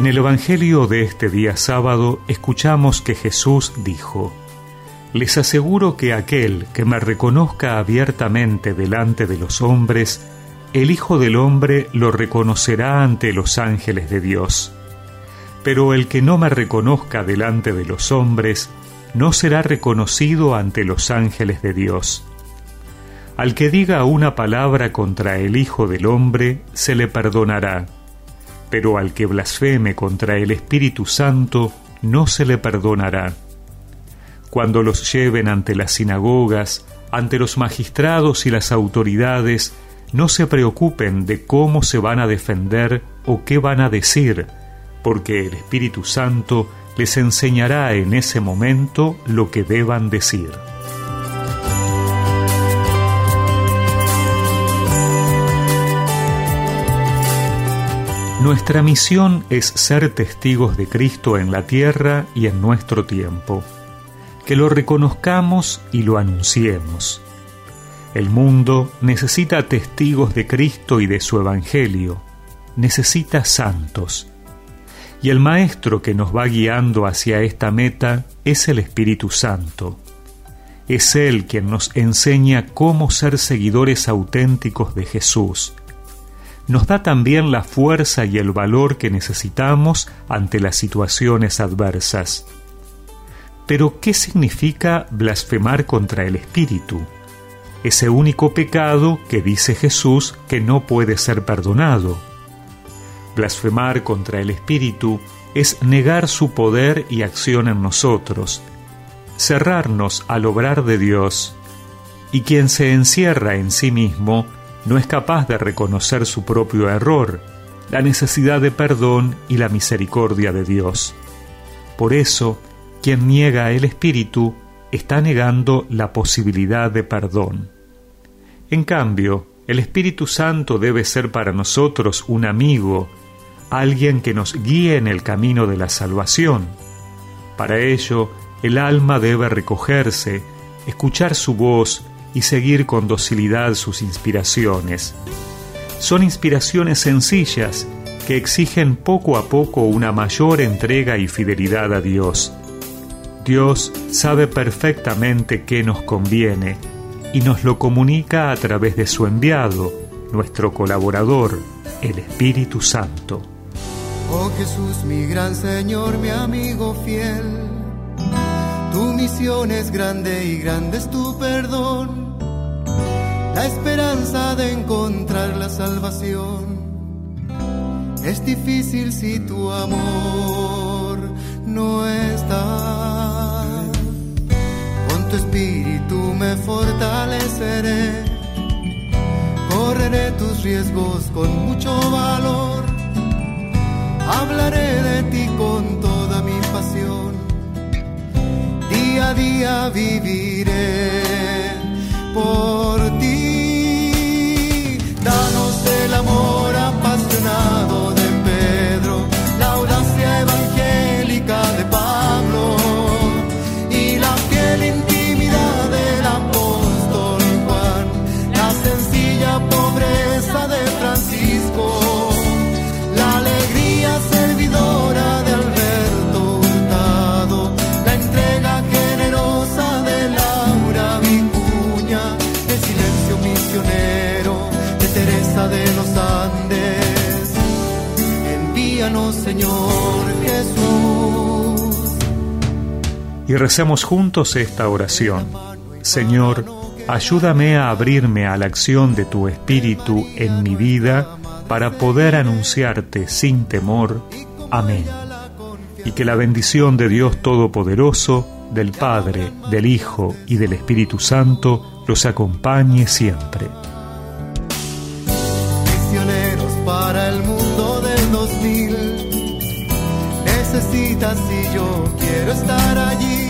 En el Evangelio de este día sábado escuchamos que Jesús dijo, Les aseguro que aquel que me reconozca abiertamente delante de los hombres, el Hijo del Hombre lo reconocerá ante los ángeles de Dios. Pero el que no me reconozca delante de los hombres, no será reconocido ante los ángeles de Dios. Al que diga una palabra contra el Hijo del Hombre, se le perdonará pero al que blasfeme contra el Espíritu Santo no se le perdonará. Cuando los lleven ante las sinagogas, ante los magistrados y las autoridades, no se preocupen de cómo se van a defender o qué van a decir, porque el Espíritu Santo les enseñará en ese momento lo que deban decir. Nuestra misión es ser testigos de Cristo en la tierra y en nuestro tiempo, que lo reconozcamos y lo anunciemos. El mundo necesita testigos de Cristo y de su Evangelio, necesita santos. Y el Maestro que nos va guiando hacia esta meta es el Espíritu Santo. Es Él quien nos enseña cómo ser seguidores auténticos de Jesús nos da también la fuerza y el valor que necesitamos ante las situaciones adversas. Pero, ¿qué significa blasfemar contra el Espíritu? Ese único pecado que dice Jesús que no puede ser perdonado. Blasfemar contra el Espíritu es negar su poder y acción en nosotros, cerrarnos al obrar de Dios, y quien se encierra en sí mismo no es capaz de reconocer su propio error, la necesidad de perdón y la misericordia de Dios. Por eso, quien niega el Espíritu está negando la posibilidad de perdón. En cambio, el Espíritu Santo debe ser para nosotros un amigo, alguien que nos guíe en el camino de la salvación. Para ello, el alma debe recogerse, escuchar su voz y seguir con docilidad sus inspiraciones. Son inspiraciones sencillas que exigen poco a poco una mayor entrega y fidelidad a Dios. Dios sabe perfectamente qué nos conviene y nos lo comunica a través de su enviado, nuestro colaborador, el Espíritu Santo. Oh Jesús, mi gran Señor, mi amigo fiel tu misión es grande y grande es tu perdón, la esperanza de encontrar la salvación. Es difícil si tu amor no está. Con tu espíritu me fortaleceré, correré tus riesgos con mucho valor, hablaré de ti con día viviré por ti. Danos el amor apasionado de Pedro, la audacia evangélica de Pablo y la fiel intimidad del apóstol Juan, la sencilla Señor Jesús. Y recemos juntos esta oración. Señor, ayúdame a abrirme a la acción de tu Espíritu en mi vida para poder anunciarte sin temor. Amén. Y que la bendición de Dios Todopoderoso, del Padre, del Hijo y del Espíritu Santo los acompañe siempre para el mundo del 2000. Necesitas y yo quiero estar allí